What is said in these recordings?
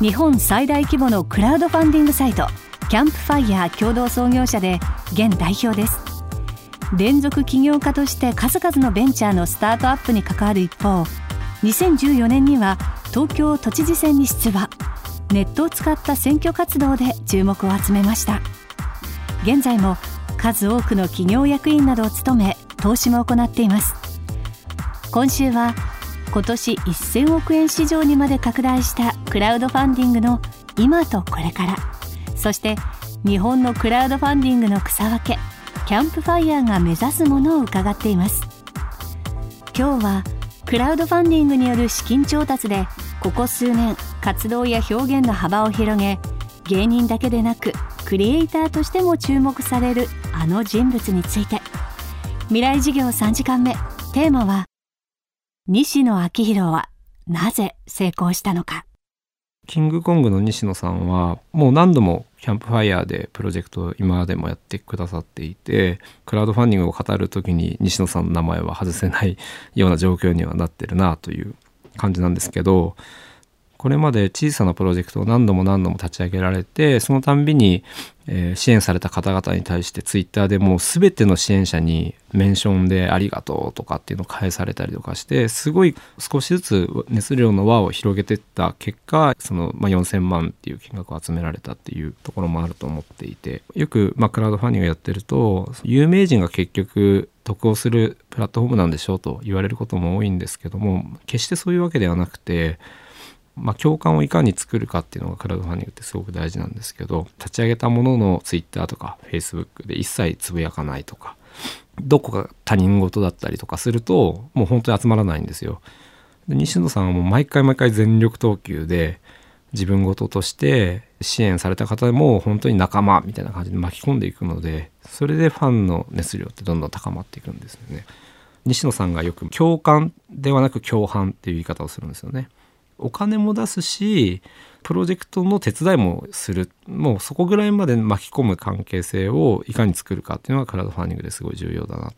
日本最大規模のクラウドファンディングサイトキャンプファイヤー共同創業者で現代表です。連続起業家として数々のベンチャーのスタートアップに関わる一方2014年には東京都知事選に出馬。ネットを使った選挙活動で注目を集めました。現在も数多くの企業役員などを務め投資も行っています。今週は今年1000億円市場にまで拡大したクラウドファンディングの今とこれから。そして日本のクラウドファンディングの草分けキャンプファイヤーが目指すものを伺っています。今日はクラウドファンディングによる資金調達でここ数年活動や表現の幅を広げ芸人だけでなくクリエイターとしても注目されるあの人物について。未来事業3時間目テーマは西野昭弘はなぜ成功したのか。キングコングの西野さんはもう何度もキャンプファイヤーでプロジェクトを今までもやってくださっていてクラウドファンディングを語る時に西野さんの名前は外せないような状況にはなってるなという感じなんですけどこれまで小さなプロジェクトを何度も何度も立ち上げられてそのたんびに、えー、支援された方々に対してツイッターでもう全ての支援者にメンションでありがとうとかっていうのを返されたりとかしてすごい少しずつ熱量の輪を広げてった結果その、まあ、4,000万っていう金額を集められたっていうところもあると思っていてよく、まあ、クラウドファンディングやってると有名人が結局得をするプラットフォームなんでしょうと言われることも多いんですけども決してそういうわけではなくてまあ、共感をいかに作るかっていうのがクラウドファンディングってすごく大事なんですけど立ち上げたものの Twitter とか Facebook で一切つぶやかないとかどこか他人事だったりとかするともう本当に集まらないんですよ。で西野さんはもう毎回毎回全力投球で自分事として支援された方も本当に仲間みたいな感じで巻き込んでいくのでそれでファンの熱量ってどんどん高まっていくんですよね。西野さんがよく共感ではなく共犯っていう言い方をするんですよね。お金も出すしプロジェクトの手伝いもする。もうそこぐらいまで巻き込む関係性をいかに作るかっていうのがクラウドファンディングですごい重要だな。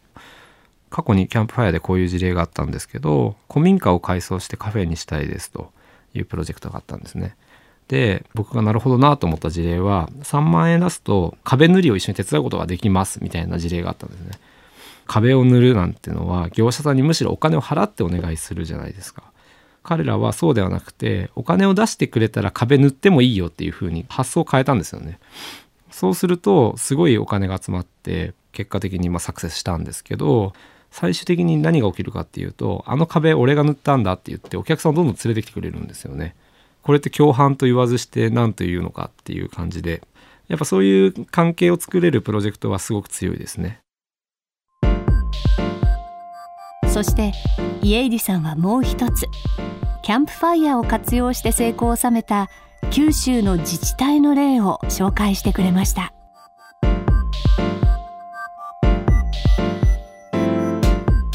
過去にキャンプファイアでこういう事例があったんですけど古民家を改装してカフェにしたいですというプロジェクトがあったんですね。で僕がなるほどなと思った事例は3万円出すと壁塗りを一緒に手伝うことができますみたいな事例があったんですね。壁を塗るなんていうのは業者さんにむしろお金を払ってお願いするじゃないですか。彼らはそうではなくてお金を出してくれたら壁塗ってもいいよっていう風に発想を変えたんですよね。そうするとすごいお金が集まって結果的にまサクセスしたんですけど最終的に何が起きるかっていうとあの壁俺が塗ったんだって言ってお客さんをどんどん連れてきてくれるんですよね。これって共犯と言わずして何というのかっていう感じでやっぱそういう関係を作れるプロジェクトはすごく強いですね。そして家入さんはもう一つ。キャンプファイヤーを活用して成功を収めた九州の自治体の例を紹介してくれました。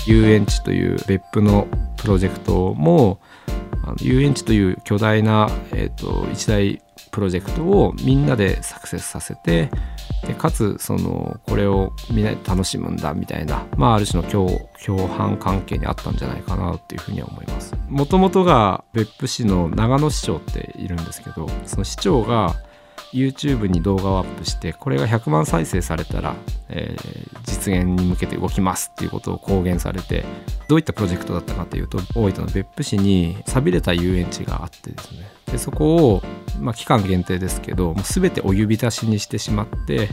遊園地という別府のプロジェクトも遊園地という巨大な、えーと一大プロジェクトをみんなでサクセスさせてでかつそのこれをみんなで楽しむんだみたいな、まあ、ある種の共共犯関係にあったんじゃないかなっていうふうには思います。もともとが別府市の長野市長っているんですけどその市長が YouTube に動画をアップしてこれが100万再生されたら、えー、実現に向けて動きますっていうことを公言されてどういったプロジェクトだったかというと大分の別府市に寂れた遊園地があってですねでそこを、まあ、期間限定ですけどもう全てお湯浸しにしてしまって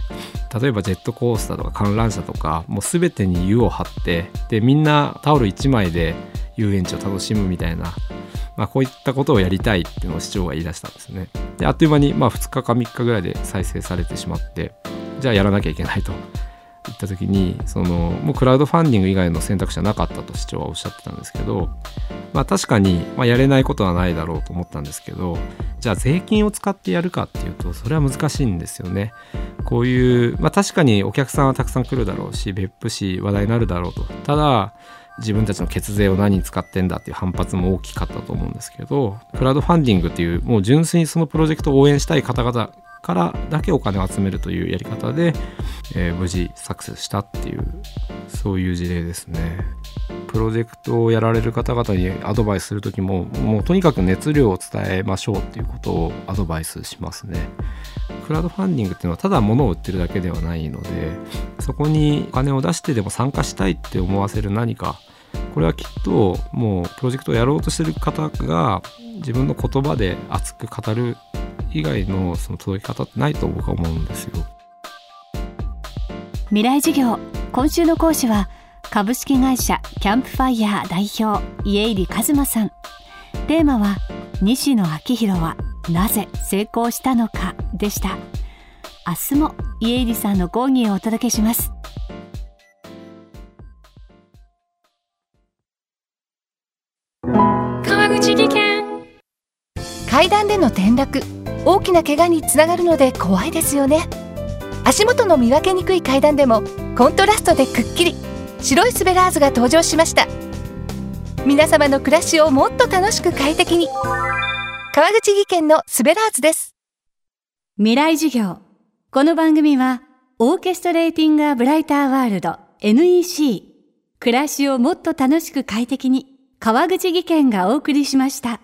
例えばジェットコースターとか観覧車とかもう全てに湯を張ってでみんなタオル1枚で遊園地を楽しむみたいなまあ、こういったことをやりたいっていうのを市長が言い出したんですね。であっという間にまあ2日か3日ぐらいで再生されてしまってじゃあやらなきゃいけないと。言った時にそのもうクラウドファンディング以外の選択肢はなかったと市長はおっしゃってたんですけど、まあ、確かに、まあ、やれないことはないだろうと思ったんですけどじゃあ税金を使ってやるかっていうとそれは難しいんですよね。こういう、まあ、確かにお客さんはたくさん来るだろうし別府市話題になるだろうとただ自分たちの血税を何に使ってんだっていう反発も大きかったと思うんですけどクラウドファンディングっていうもう純粋にそのプロジェクトを応援したい方々からだけお金を集めるというやり方で、えー、無事サクセスしたっていうそういう事例ですね。プロジェクトをやられる方々にアドバイスする時ももうとにかく熱量を伝えましょうっていうことをアドバイスしますね。クラウドファンディングっていうのはただ物を売ってるだけではないのでそこにお金を出してでも参加したいって思わせる何かこれはきっともうプロジェクトをやろうとしてる方が自分の言葉で熱く語る以外のその届き方ってないと僕は思うんですよ。未来授業今週の講師は株式会社キャンプファイヤー代表家入一馬さん。テーマは西野昭弘はなぜ成功したのかでした。明日も家入さんの講義をお届けします。川口技研。階段での転落大きな怪我につながるので怖いですよね足元の見分けにくい階段でもコントラストでくっきり白いスベラーズが登場しました。皆様の暮らしをもっと楽しく快適に。川口技研のスベラーズです。未来授業。この番組はオーケストレーティングアブライターワールド NEC 暮らしをもっと楽しく快適に川口技研がお送りしました。